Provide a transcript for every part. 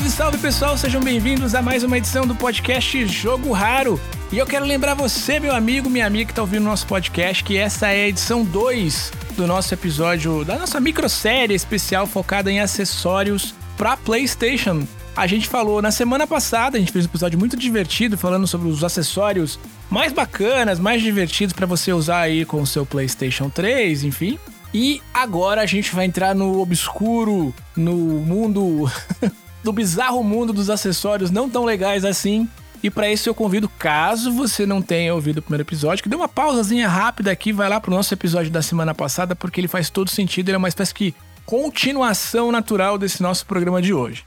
Salve, salve pessoal, sejam bem-vindos a mais uma edição do podcast Jogo Raro. E eu quero lembrar você, meu amigo, minha amiga que está ouvindo o nosso podcast, que essa é a edição 2 do nosso episódio, da nossa microsérie especial focada em acessórios para PlayStation. A gente falou na semana passada, a gente fez um episódio muito divertido falando sobre os acessórios mais bacanas, mais divertidos para você usar aí com o seu PlayStation 3, enfim. E agora a gente vai entrar no obscuro, no mundo do bizarro mundo dos acessórios não tão legais assim. E para isso eu convido, caso você não tenha ouvido o primeiro episódio, que dê uma pausazinha rápida aqui, vai lá pro nosso episódio da semana passada, porque ele faz todo sentido, ele é uma espécie de continuação natural desse nosso programa de hoje.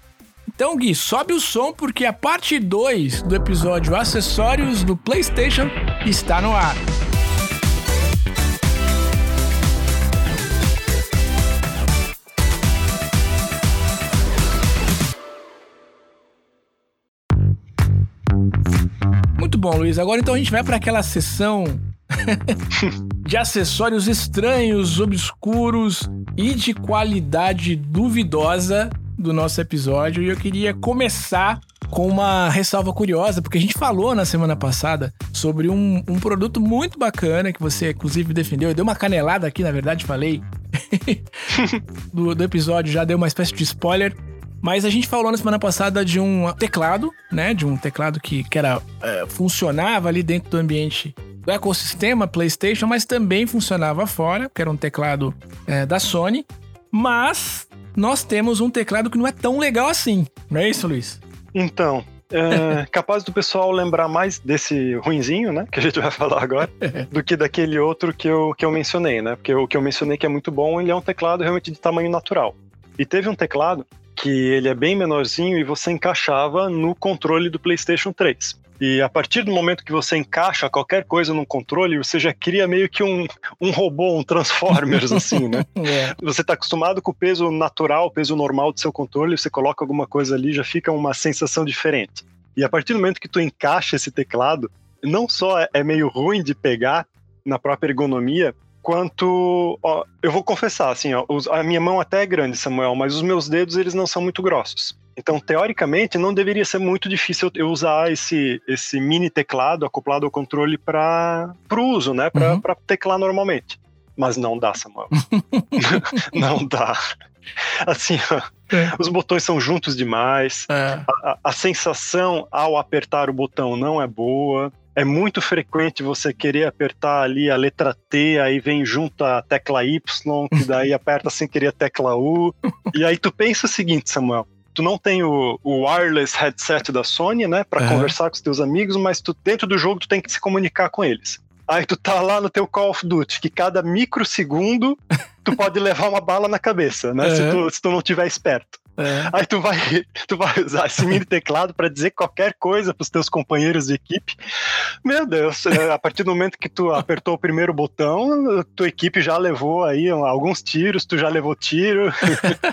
Então, Gui, sobe o som porque a parte 2 do episódio Acessórios do PlayStation está no ar. Bom, Luiz. Agora então a gente vai para aquela sessão de acessórios estranhos, obscuros e de qualidade duvidosa do nosso episódio. E eu queria começar com uma ressalva curiosa, porque a gente falou na semana passada sobre um, um produto muito bacana que você, inclusive, defendeu. Eu dei uma canelada aqui, na verdade, falei. do, do episódio já deu uma espécie de spoiler mas a gente falou na semana passada de um teclado, né? De um teclado que, que era, é, funcionava ali dentro do ambiente do ecossistema PlayStation, mas também funcionava fora, que era um teclado é, da Sony. Mas nós temos um teclado que não é tão legal assim, não é isso, Luiz? Então, é capaz do pessoal lembrar mais desse ruinzinho, né? Que a gente vai falar agora, do que daquele outro que eu, que eu mencionei, né? Porque o que eu mencionei que é muito bom, ele é um teclado realmente de tamanho natural. E teve um teclado que ele é bem menorzinho e você encaixava no controle do PlayStation 3. E a partir do momento que você encaixa qualquer coisa no controle, você já cria meio que um, um robô, um Transformers, assim, né? é. Você está acostumado com o peso natural, o peso normal do seu controle, você coloca alguma coisa ali, já fica uma sensação diferente. E a partir do momento que tu encaixa esse teclado, não só é meio ruim de pegar na própria ergonomia, quanto. Ó, eu vou confessar, assim, ó, a minha mão até é grande, Samuel, mas os meus dedos eles não são muito grossos. Então, teoricamente, não deveria ser muito difícil eu usar esse, esse mini teclado acoplado ao controle para o uso, né? Para uhum. teclar normalmente. Mas não dá, Samuel. não dá. Assim, ó, é. os botões são juntos demais. É. A, a, sensação ao apertar o botão não é boa é muito frequente você querer apertar ali a letra T, aí vem junto a tecla Y, que daí aperta sem querer a tecla U. e aí tu pensa o seguinte, Samuel. Tu não tem o, o wireless headset da Sony, né, para conversar com os teus amigos, mas tu dentro do jogo tu tem que se comunicar com eles. Aí tu tá lá no teu Call of Duty, que cada microsegundo tu pode levar uma bala na cabeça, né? Se, tu, se tu não tiver esperto. É. Aí tu vai, tu vai usar esse mini teclado para dizer qualquer coisa para os teus companheiros de equipe. Meu Deus, é, a partir do momento que tu apertou o primeiro botão, tua equipe já levou aí alguns tiros, tu já levou tiro.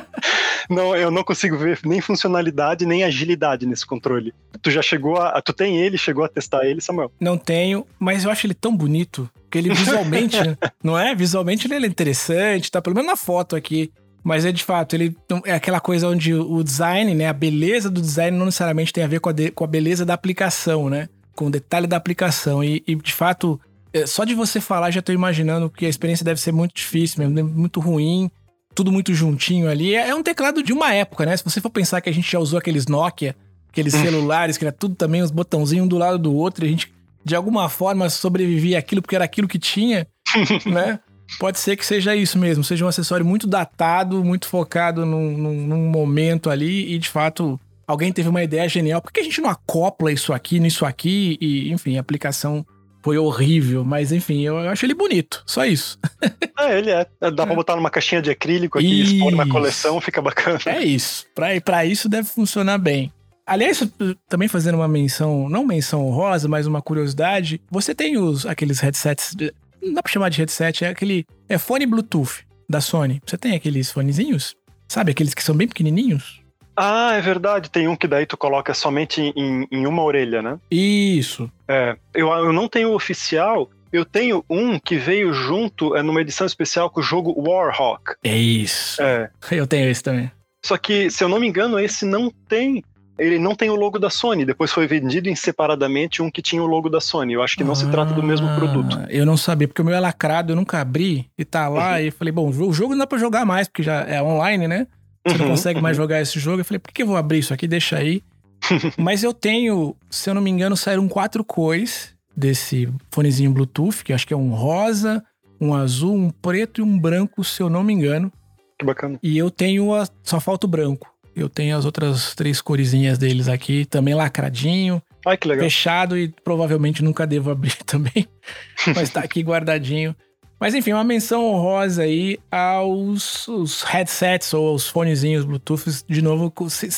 não, eu não consigo ver nem funcionalidade nem agilidade nesse controle. Tu já chegou a, tu tem ele, chegou a testar ele, Samuel? Não tenho, mas eu acho ele tão bonito que ele visualmente, não é? Visualmente ele é interessante, tá pelo menos na foto aqui. Mas é de fato, ele é aquela coisa onde o design, né, a beleza do design não necessariamente tem a ver com a, de, com a beleza da aplicação, né? Com o detalhe da aplicação. E, e, de fato, é, só de você falar, já tô imaginando que a experiência deve ser muito difícil mesmo, né, muito ruim, tudo muito juntinho ali. É, é um teclado de uma época, né? Se você for pensar que a gente já usou aqueles Nokia, aqueles hum. celulares, que era tudo também os botãozinhos um do lado do outro, e a gente de alguma forma sobrevivia aquilo porque era aquilo que tinha, né? Pode ser que seja isso mesmo, seja um acessório muito datado, muito focado num, num, num momento ali e de fato alguém teve uma ideia genial. Por que a gente não acopla isso aqui nisso aqui? E, enfim, a aplicação foi horrível, mas enfim, eu, acho ele bonito, só isso. é, ele é. Dá pra botar numa caixinha de acrílico aqui e expor na coleção, fica bacana. É isso. Pra, pra isso deve funcionar bem. Aliás, também fazendo uma menção, não menção honrosa, mas uma curiosidade, você tem os aqueles headsets não dá pra chamar de headset, é aquele. É fone Bluetooth da Sony. Você tem aqueles fonezinhos? Sabe, aqueles que são bem pequenininhos? Ah, é verdade. Tem um que daí tu coloca somente em, em uma orelha, né? Isso. É. Eu, eu não tenho oficial, eu tenho um que veio junto é, numa edição especial com o jogo Warhawk. É isso. É. Eu tenho esse também. Só que, se eu não me engano, esse não tem ele não tem o logo da Sony. Depois foi vendido em separadamente um que tinha o logo da Sony. Eu acho que não ah, se trata do mesmo produto. Eu não sabia, porque o meu é lacrado, eu nunca abri e tá lá. Uhum. E falei, bom, o jogo não dá pra jogar mais, porque já é online, né? Você uhum, não consegue mais uhum. jogar esse jogo. Eu falei, por que eu vou abrir isso aqui? Deixa aí. Mas eu tenho, se eu não me engano, saíram quatro cores desse fonezinho Bluetooth, que acho que é um rosa, um azul, um preto e um branco, se eu não me engano. Que bacana. E eu tenho a, só falta o branco. Eu tenho as outras três coresinhas deles aqui, também lacradinho. Ai, que legal. Fechado e provavelmente nunca devo abrir também. mas tá aqui guardadinho. Mas enfim, uma menção honrosa aí aos headsets ou aos fonezinhos Bluetooth. De novo,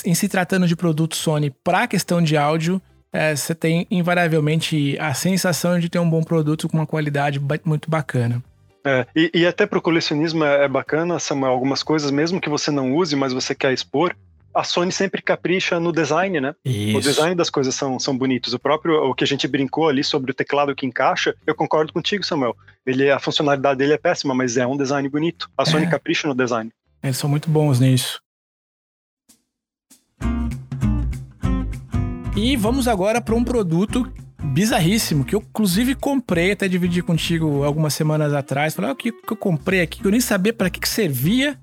em se tratando de produto Sony para questão de áudio, é, você tem invariavelmente a sensação de ter um bom produto com uma qualidade muito bacana. É, e, e até para o colecionismo é, é bacana, Samuel, algumas coisas, mesmo que você não use, mas você quer expor, a Sony sempre capricha no design, né? Isso. O design das coisas são, são bonitos. O próprio, o que a gente brincou ali sobre o teclado que encaixa, eu concordo contigo, Samuel. Ele, a funcionalidade dele é péssima, mas é um design bonito. A Sony é. capricha no design. Eles são muito bons nisso. E vamos agora para um produto bizarríssimo, que eu inclusive comprei, até dividi contigo algumas semanas atrás. Falei, ah, o que, que eu comprei aqui? Eu nem sabia para que, que servia.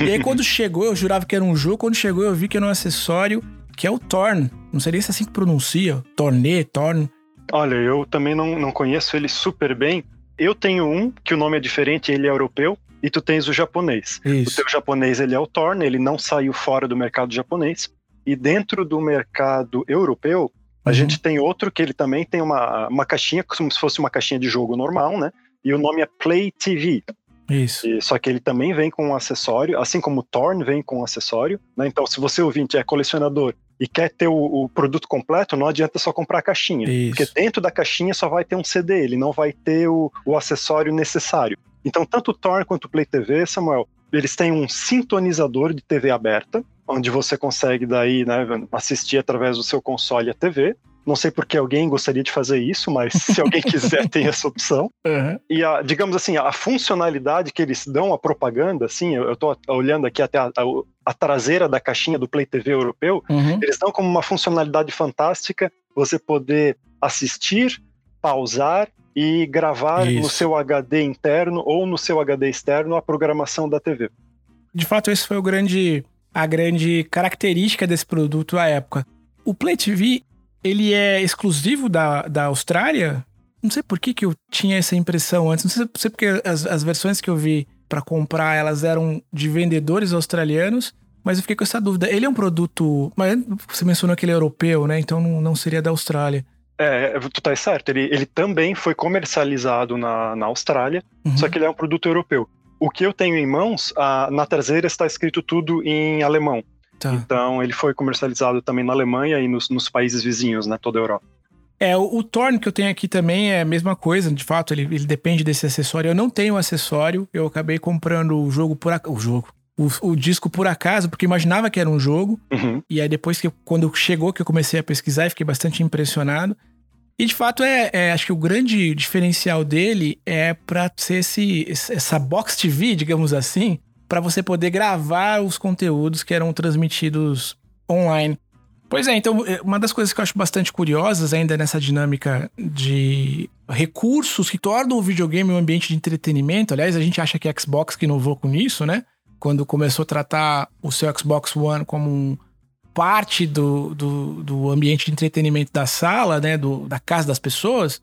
e aí quando chegou, eu jurava que era um jogo. Quando chegou, eu vi que era um acessório, que é o Torn. Não sei nem se é assim que pronuncia. Torne, Torn. Olha, eu também não, não conheço ele super bem. Eu tenho um, que o nome é diferente, ele é europeu, e tu tens o japonês. Isso. O teu japonês, ele é o Torn, ele não saiu fora do mercado japonês. E dentro do mercado europeu, a uhum. gente tem outro que ele também tem uma, uma caixinha, como se fosse uma caixinha de jogo normal, né? E o nome é Play TV. Isso. E, só que ele também vem com um acessório, assim como o Torn vem com um acessório. Né? Então, se você ouvinte é colecionador e quer ter o, o, produto completo, não adianta só comprar a caixinha. Isso. Porque dentro da caixinha só vai ter um CD, ele não vai ter o, o acessório necessário. Então, tanto o Torn quanto o Play TV, Samuel, eles têm um sintonizador de TV aberta, onde você consegue daí né, assistir através do seu console a TV. Não sei por que alguém gostaria de fazer isso, mas se alguém quiser, tem essa opção. Uhum. E, a, digamos assim, a funcionalidade que eles dão à propaganda, assim, eu estou olhando aqui até a, a, a, traseira da caixinha do Play TV europeu, uhum. eles dão como uma funcionalidade fantástica você poder assistir, pausar e gravar Isso. no seu HD interno ou no seu HD externo a programação da TV. De fato, esse foi o grande a grande característica desse produto à época. O Play TV, ele é exclusivo da, da Austrália? Não sei por que, que eu tinha essa impressão antes. Não sei, não sei porque as, as versões que eu vi para comprar, elas eram de vendedores australianos, mas eu fiquei com essa dúvida. Ele é um produto... Mas você mencionou que ele é europeu, né? Então não, não seria da Austrália. É, tu tá certo. Ele, ele também foi comercializado na, na Austrália, uhum. só que ele é um produto europeu. O que eu tenho em mãos, a, na traseira está escrito tudo em alemão. Tá. Então ele foi comercializado também na Alemanha e nos, nos países vizinhos, né? Toda a Europa. É, o, o Torn que eu tenho aqui também é a mesma coisa, de fato, ele, ele depende desse acessório. Eu não tenho acessório, eu acabei comprando o jogo por o jogo. O, o, disco por acaso, porque imaginava que era um jogo. Uhum. E aí depois que quando chegou que eu comecei a pesquisar, e fiquei bastante impressionado. E de fato é, é, acho que o grande diferencial dele é para ser esse, essa box TV, digamos assim, para você poder gravar os conteúdos que eram transmitidos online. Pois é, então é, uma das coisas que eu acho bastante curiosas ainda nessa dinâmica de recursos que tornam o videogame um ambiente de entretenimento. Aliás, a gente acha que a Xbox que inovou com isso, né? Quando começou a tratar o seu Xbox One como um parte do, do, do, ambiente de entretenimento da sala, né, do, da casa das pessoas.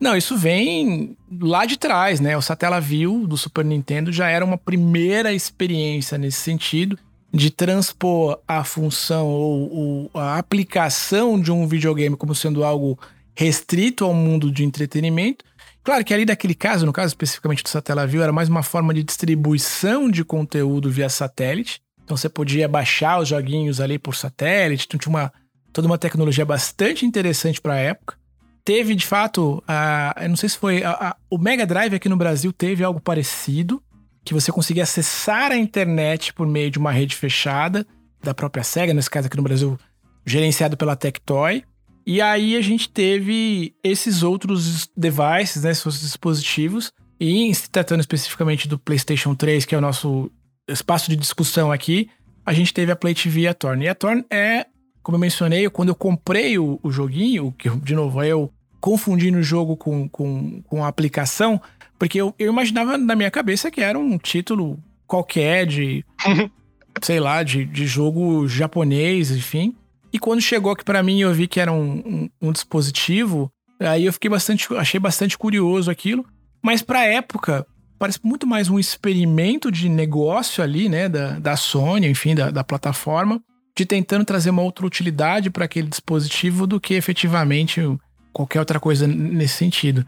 Não, isso vem lá de trás, né? O Satellaview do Super Nintendo já era uma primeira experiência nesse sentido de transpor a função ou, ou a aplicação de um videogame como sendo algo restrito ao mundo de entretenimento. Claro que ali daquele caso, no caso especificamente do Satellaview, era mais uma forma de distribuição de conteúdo via satélite. Então você podia baixar os joguinhos ali por satélite, então tinha uma, toda uma tecnologia bastante interessante para a época. Teve, de fato, a, eu não sei se foi. A, a, o Mega Drive aqui no Brasil teve algo parecido, que você conseguia acessar a internet por meio de uma rede fechada da própria SEGA, nesse caso aqui no Brasil, gerenciado pela Tectoy. E aí a gente teve esses outros devices, né, esses dispositivos, e tratando especificamente do PlayStation 3, que é o nosso espaço de discussão aqui, a gente teve a Play TV e a Torn. E a Torn é como eu mencionei, quando eu comprei o, o joguinho, que de novo, aí eu confundindo o jogo com, com, com a aplicação, porque eu, eu imaginava na minha cabeça que era um título qualquer de, sei lá, de, de jogo japonês, enfim. E quando chegou aqui para mim eu vi que era um, um, um, dispositivo, aí eu fiquei bastante, achei bastante curioso aquilo. Mas pra época, parece muito mais um experimento de negócio ali, né, da, da Sony, enfim, da, da plataforma, de tentando trazer uma outra utilidade para aquele dispositivo do que efetivamente qualquer outra coisa nesse sentido.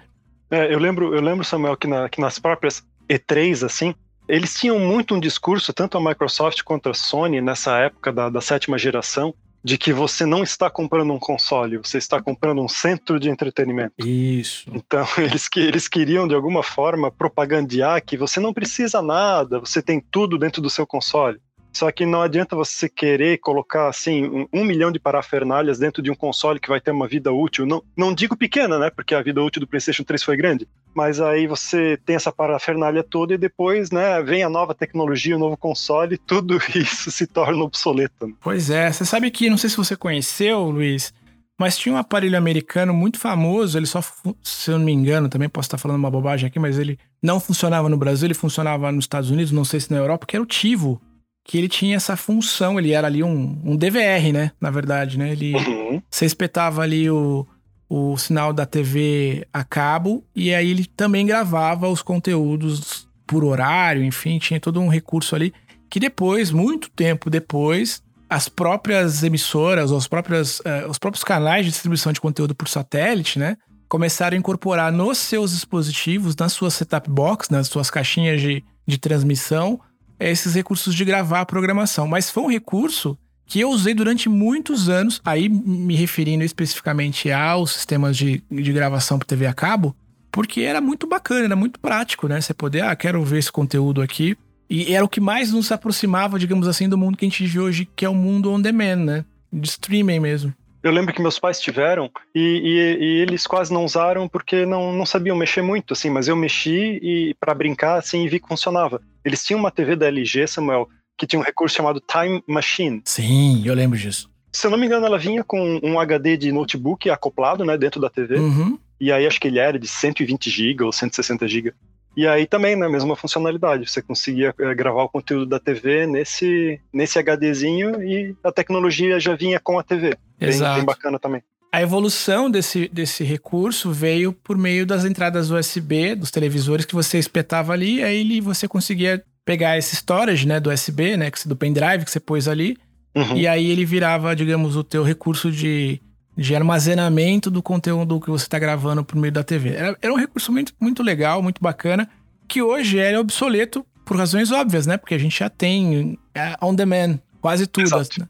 É, eu lembro, eu lembro Samuel que, na, que nas próprias E3 assim, eles tinham muito um discurso tanto a Microsoft quanto a Sony nessa época da, da sétima geração de que você não está comprando um console, você está comprando um centro de entretenimento. Isso. Então, eles, que, eles queriam, de alguma forma, propagandear que você não precisa nada, você tem tudo dentro do seu console. Só que não adianta você querer colocar assim um, um, milhão de parafernálias dentro de um console que vai ter uma vida útil. Não, não digo pequena, né? Porque a vida útil do PlayStation 3 foi grande. Mas aí você tem essa parafernália toda e depois, né, vem a nova tecnologia, o novo console, e tudo isso se torna obsoleto. Né? Pois é, você sabe que, não sei se você conheceu, Luiz, mas tinha um aparelho americano muito famoso, ele só, se eu não me engano, também posso estar falando uma bobagem aqui, mas ele não funcionava no Brasil, ele funcionava nos Estados Unidos, não sei se na Europa, que era o Tivo que ele tinha essa função, ele era ali um, um DVR, né? Na verdade, né? Ele, uhum. Você espetava ali o, o sinal da TV a cabo e aí ele também gravava os conteúdos por horário, enfim, tinha todo um recurso ali que depois, muito tempo depois, as próprias emissoras, os, próprias, uh, os próprios canais de distribuição de conteúdo por satélite, né? Começaram a incorporar nos seus dispositivos, nas suas setup box, nas suas caixinhas de, de transmissão, esses recursos de gravar a programação. Mas foi um recurso que eu usei durante muitos anos, aí me referindo especificamente aos sistemas de, de gravação por TV a cabo, porque era muito bacana, era muito prático, né? Você poder, ah, quero ver esse conteúdo aqui. E era o que mais nos aproximava, digamos assim, do mundo que a gente vive hoje, que é o mundo on demand, né? De streaming mesmo. Eu lembro que meus pais tiveram e, e, e, eles quase não usaram porque não, não sabiam mexer muito, assim, mas eu mexi e para brincar assim e vi que funcionava. Eles tinham uma TV da LG, Samuel, que tinha um recurso chamado Time Machine. Sim, eu lembro disso. Se eu não me engano, ela vinha com um HD de notebook acoplado, né, dentro da TV. Uhum. E aí acho que ele era de 120 GB ou 160 GB. E aí também, né, mesma funcionalidade. Você conseguia é, gravar o conteúdo da TV nesse, nesse HDzinho e a tecnologia já vinha com a TV. Exato. Bem, bem bacana também. A evolução desse, desse recurso veio por meio das entradas USB dos televisores que você espetava ali, aí você conseguia pegar esse storage, né, do USB, né, do pendrive que você pôs ali, uhum. e aí ele virava, digamos, o teu recurso de de armazenamento do conteúdo que você está gravando por meio da TV. Era, era, um recurso muito, muito legal, muito bacana, que hoje é obsoleto por razões óbvias, né? Porque a gente já tem é, on demand quase tudo. Né?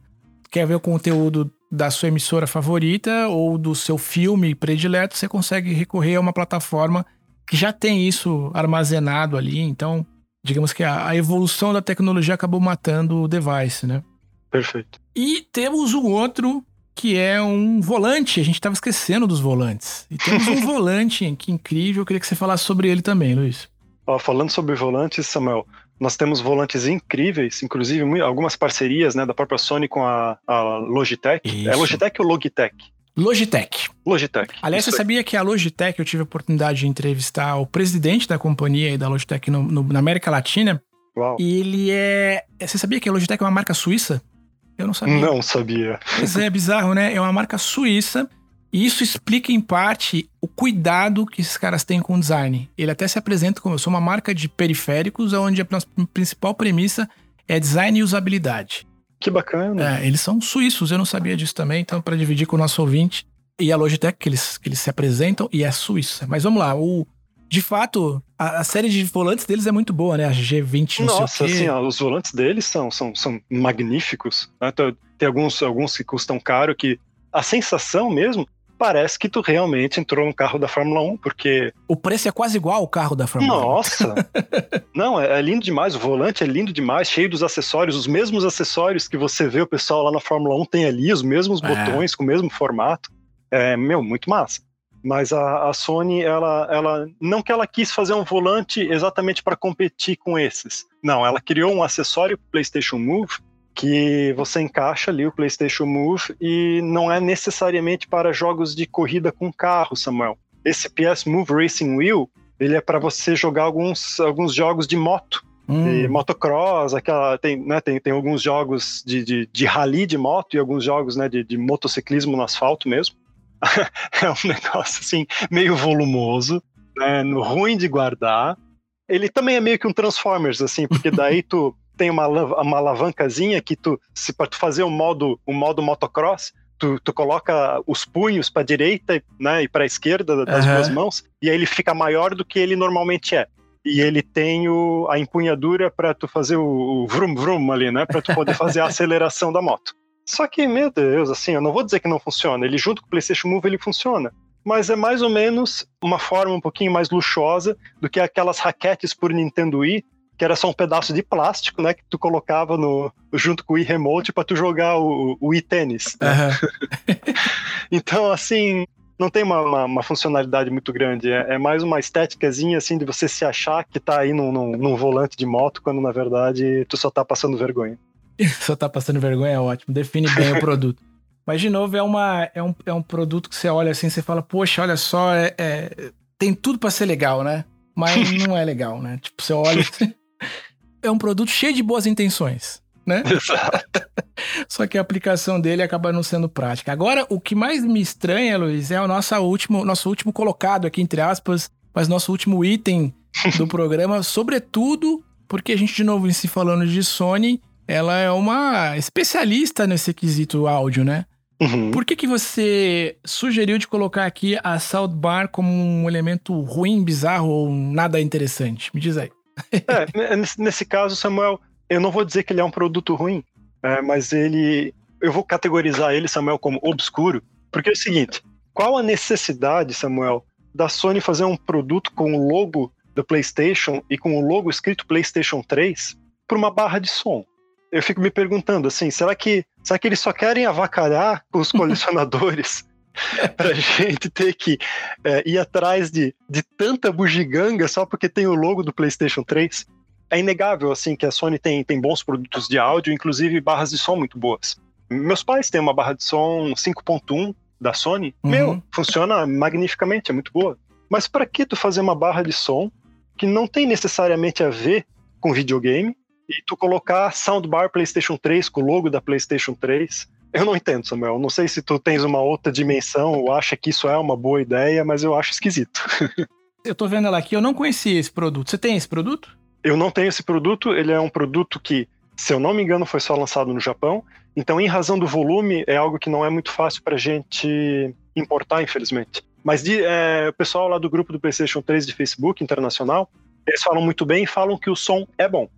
Quer ver o conteúdo da sua emissora favorita ou do seu filme predileto, você consegue recorrer a uma plataforma que já tem isso armazenado ali. Então, digamos que a, a evolução da tecnologia acabou matando o device, né? Perfeito. E temos um outro que é um volante. A gente estava esquecendo dos volantes. E temos um volante que incrível. Eu queria que você falasse sobre ele também, Luiz. Ó, falando sobre volantes, Samuel, nós temos volantes incríveis, inclusive algumas parcerias né, da própria Sony com a, a Logitech. É Isso. É Logitech ou Logitech? Logitech. Logitech. Aliás, você sabia que a Logitech, eu tive a oportunidade de entrevistar o presidente da companhia e da Logitech no, no, na América Latina. Uau. E ele é. Você sabia que a Logitech é uma marca suíça? Eu não sabia. Não sabia. Pois é, bizarro, né? É uma marca suíça. E isso explica, em parte, o cuidado que esses caras têm com o design. Ele até se apresenta como eu sou uma marca de periféricos, onde a principal premissa é design e usabilidade. Que bacana. É, eles são suíços, eu não sabia disso também, então, para dividir com o nosso ouvinte. E a Logitech, que eles, que eles se apresentam, e é suíça. Mas vamos lá, o, de fato, a, a, série de volantes deles é muito boa, né? A G20, não Nossa, assim, ó, os volantes deles são, são, são magníficos. Né? Tem alguns, alguns que custam caro que a sensação mesmo parece que tu realmente entrou no carro da Fórmula 1, porque... O preço é quase igual ao carro da Fórmula Nossa! 1. Nossa! não, é, é, lindo demais, o volante é lindo demais, cheio dos acessórios, os mesmos acessórios que você vê o pessoal lá na Fórmula 1 tem ali, os mesmos é. botões, com o mesmo formato. É, meu, muito massa. Mas a, a, Sony, ela, ela não que ela quis fazer um volante exatamente para competir com esses. Não, ela criou um acessório PlayStation Move que você encaixa ali o PlayStation Move e não é necessariamente para jogos de corrida com carro, Samuel. Esse PS Move Racing Wheel, ele é para você jogar alguns, alguns jogos de moto. Hum. motocross, aquela, tem, né, tem, tem alguns jogos de, de, de rally de moto e alguns jogos né, de, de motociclismo no asfalto mesmo. é um negócio assim, meio volumoso, né, ruim de guardar. Ele também é meio que um Transformers, assim, porque daí tu tem uma, uma alavancazinha que tu, se para tu fazer o um modo, um modo motocross, tu, tu coloca os punhos para direita né, e para esquerda das uhum. duas mãos, e aí ele fica maior do que ele normalmente é. E ele tem o, a empunhadura para tu fazer o, o vrum vrum ali, né, para tu poder fazer a aceleração da moto. Só que, meu Deus, assim, eu não vou dizer que não funciona. Ele junto com o PlayStation Move ele funciona, mas é mais ou menos uma forma um pouquinho mais luxuosa do que aquelas raquetes por Nintendo Wii que era só um pedaço de plástico, né, que tu colocava no, junto com o e-remote para tu jogar o, o e-tênis. Né? Uhum. então, assim, não tem uma, uma, uma funcionalidade muito grande, é, é, mais uma estéticazinha, assim, de você se achar que tá aí num, num, num volante de moto, quando na verdade tu só tá passando vergonha. só tá passando vergonha é ótimo, define bem o produto. Mas, de novo, é, uma, é, um, é um produto que você olha assim, você fala, poxa, olha só, é, é tem tudo para ser legal, né? Mas não é legal, né? Tipo, você olha é um produto cheio de boas intenções, né? Exato. Só que a aplicação dele acaba não sendo prática. Agora, o que mais me estranha, Luiz, é o nosso último, nosso último colocado aqui, entre aspas, mas nosso último item do programa, sobretudo porque a gente, de novo, em se falando de Sony, ela é uma especialista nesse quesito áudio, né? Uhum. Por que, que você sugeriu de colocar aqui a soundbar como um elemento ruim, bizarro ou nada interessante? Me diz aí. É, nesse caso, Samuel, eu não vou dizer que ele é um produto ruim, é, mas ele. Eu vou categorizar ele, Samuel, como obscuro, porque é o seguinte: qual a necessidade, Samuel, da Sony fazer um produto com o logo do PlayStation e com o logo escrito PlayStation 3 por uma barra de som? Eu fico me perguntando assim, será que, será que eles só querem avacalhar os colecionadores pra gente ter que é, ir atrás de, de tanta bugiganga só porque tem o logo do PlayStation 3. É inegável, assim, que a Sony tem, tem bons produtos de áudio, inclusive barras de som muito boas. Meus pais têm uma barra de som 5.1 da Sony. Uhum. Meu, funciona magnificamente, é muito boa. Mas para que tu fazer uma barra de som que não tem necessariamente a ver com videogame e tu colocar soundbar PlayStation 3 com o logo da PlayStation 3? Eu não entendo, Samuel. Não sei se tu tens uma outra dimensão ou acha que isso é uma boa ideia, mas eu acho esquisito. eu tô vendo ela aqui, eu não conhecia esse produto. Você tem esse produto? Eu não tenho esse produto, ele é um produto que, se eu não me engano, foi só lançado no Japão. Então, em razão do volume, é algo que não é muito fácil pra gente importar, infelizmente. Mas de, é, o pessoal lá do grupo do PlayStation 3 de Facebook internacional, eles falam muito bem e falam que o som é bom.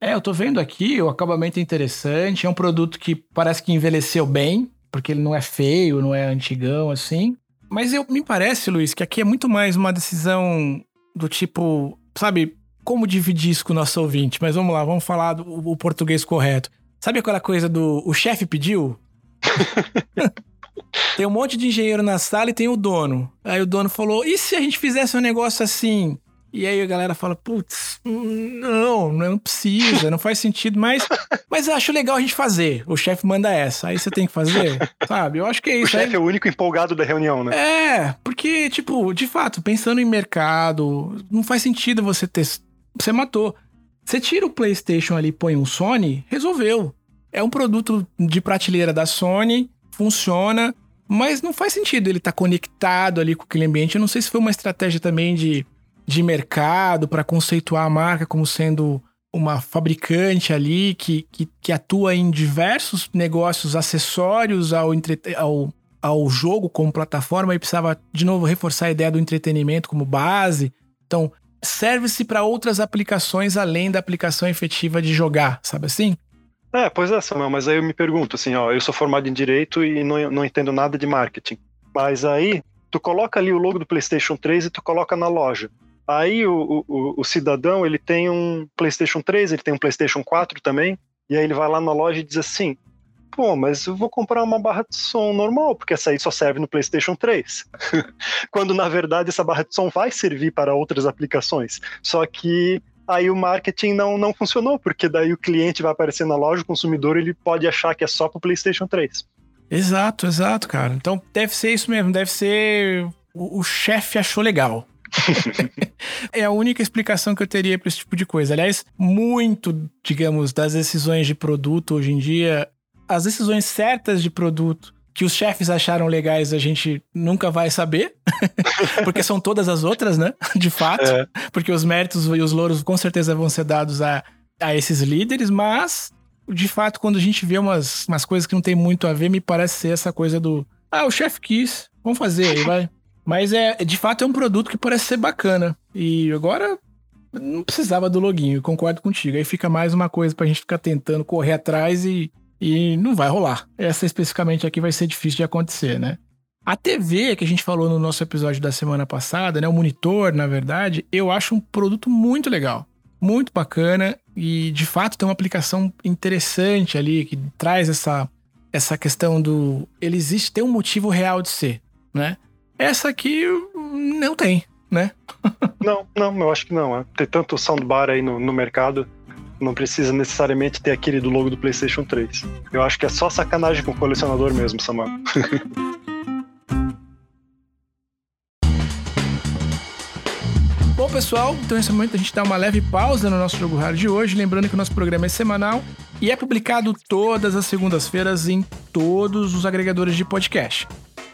É, eu tô vendo aqui, o acabamento é interessante, é um produto que parece que envelheceu bem, porque ele não é feio, não é antigão assim. Mas eu, me parece, Luiz, que aqui é muito mais uma decisão do tipo, sabe, como dividir isso com o nosso ouvinte? Mas vamos lá, vamos falar do, o português correto. Sabe aquela coisa do o chefe pediu? tem um monte de engenheiro na sala e tem o dono. Aí o dono falou: e se a gente fizesse um negócio assim? E aí a galera fala, putz, não, não precisa, não faz sentido, mas, mas acho legal a gente fazer. O chefe manda essa, aí você tem que fazer, sabe? Eu acho que é isso. O chefe é o único empolgado da reunião, né? É, porque, tipo, de fato, pensando em mercado, não faz sentido você ter. Você matou. Você tira o PlayStation ali e põe um Sony, resolveu. É um produto de prateleira da Sony, funciona, mas não faz sentido ele estar tá conectado ali com aquele ambiente. Eu não sei se foi uma estratégia também de de mercado para conceituar a marca como sendo uma fabricante ali que, que, que atua em diversos negócios acessórios ao, ao, ao jogo como plataforma e precisava de novo reforçar a ideia do entretenimento como base. Então, serve-se para outras aplicações além da aplicação efetiva de jogar, sabe assim? É, pois é, Samuel, mas aí eu me pergunto assim, ó, eu sou formado em direito e não, não entendo nada de marketing. Mas aí, tu coloca ali o logo do PlayStation 3 e tu coloca na loja. Aí o, o, o, cidadão ele tem um PlayStation 3, ele tem um PlayStation 4 também, e aí ele vai lá na loja e diz assim: pô, mas eu vou comprar uma barra de som normal, porque essa aí só serve no PlayStation 3. Quando na verdade essa barra de som vai servir para outras aplicações. Só que aí o marketing não, não funcionou, porque daí o cliente vai aparecer na loja, o consumidor ele pode achar que é só pro PlayStation 3. Exato, exato, cara. Então deve ser isso mesmo, deve ser o, o chefe achou legal. É a única explicação que eu teria para esse tipo de coisa. Aliás, muito, digamos, das decisões de produto hoje em dia, as decisões certas de produto que os chefes acharam legais a gente nunca vai saber, porque são todas as outras, né? De fato. É. Porque os méritos e os louros com certeza vão ser dados a, a esses líderes, mas de fato, quando a gente vê umas, umas coisas que não tem muito a ver, me parece ser essa coisa do. Ah, o chefe quis, vamos fazer aí, vai. Mas é, de fato é um produto que parece ser bacana. E agora não precisava do loginho, concordo contigo. Aí fica mais uma coisa pra gente ficar tentando correr atrás e e não vai rolar. Essa especificamente aqui vai ser difícil de acontecer, né? A TV, que a gente falou no nosso episódio da semana passada, né? O monitor, na verdade, eu acho um produto muito legal. Muito bacana e, de fato, tem uma aplicação interessante ali que traz essa, essa questão do... Ele existe, tem um motivo real de ser, né? Essa aqui não tem, né? não, não, eu acho que não. É. Tem tanto soundbar aí no, no mercado não precisa necessariamente ter aquele do logo do PlayStation 3. Eu acho que é só sacanagem com o colecionador mesmo, Samuel. Bom, pessoal, então nesse momento a gente dá uma leve pausa no nosso jogo raro de hoje, lembrando que o nosso programa é semanal e é publicado todas as segundas-feiras em todos os agregadores de podcast.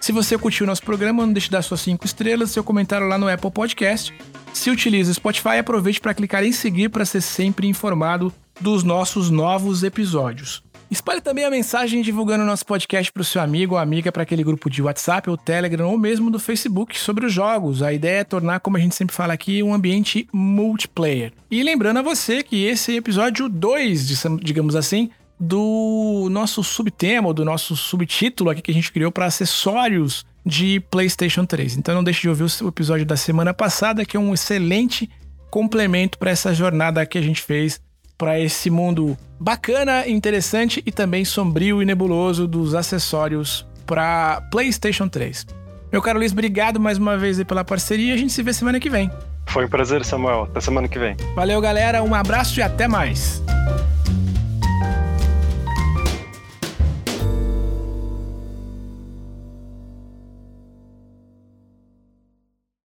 Se você curtiu nosso programa, não deixe de dar suas 5 estrelas, seu comentário lá no Apple Podcast se utiliza o Spotify, aproveite para clicar em seguir para ser sempre informado dos nossos novos episódios. Espalhe também a mensagem divulgando nosso podcast para o seu amigo ou amiga para aquele grupo de WhatsApp ou Telegram ou mesmo do Facebook sobre os jogos. A ideia é tornar, como a gente sempre fala aqui, um ambiente multiplayer. E lembrando a você que esse é episódio 2, digamos assim, do nosso subtema, ou do nosso subtítulo aqui que a gente criou para acessórios de PlayStation 3. Então não deixe de ouvir o episódio da semana passada, que é um excelente complemento para essa jornada que a gente fez para esse mundo bacana, interessante e também sombrio e nebuloso dos acessórios para PlayStation 3. Meu caro Luiz, obrigado mais uma vez pela parceria. A gente se vê semana que vem. Foi um prazer, Samuel. Até semana que vem. Valeu, galera. Um abraço e até mais.